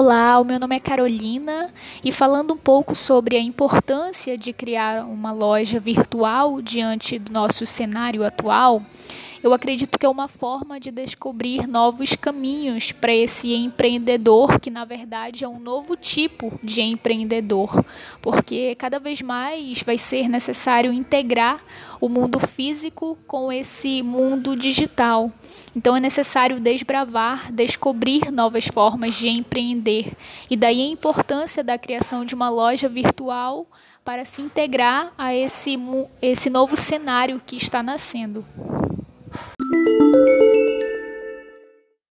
Olá, o meu nome é Carolina e falando um pouco sobre a importância de criar uma loja virtual diante do nosso cenário atual, eu acredito que é uma forma de descobrir novos caminhos para esse empreendedor, que na verdade é um novo tipo de empreendedor, porque cada vez mais vai ser necessário integrar o mundo físico com esse mundo digital. Então é necessário desbravar, descobrir novas formas de empreender. E daí a importância da criação de uma loja virtual para se integrar a esse, esse novo cenário que está nascendo.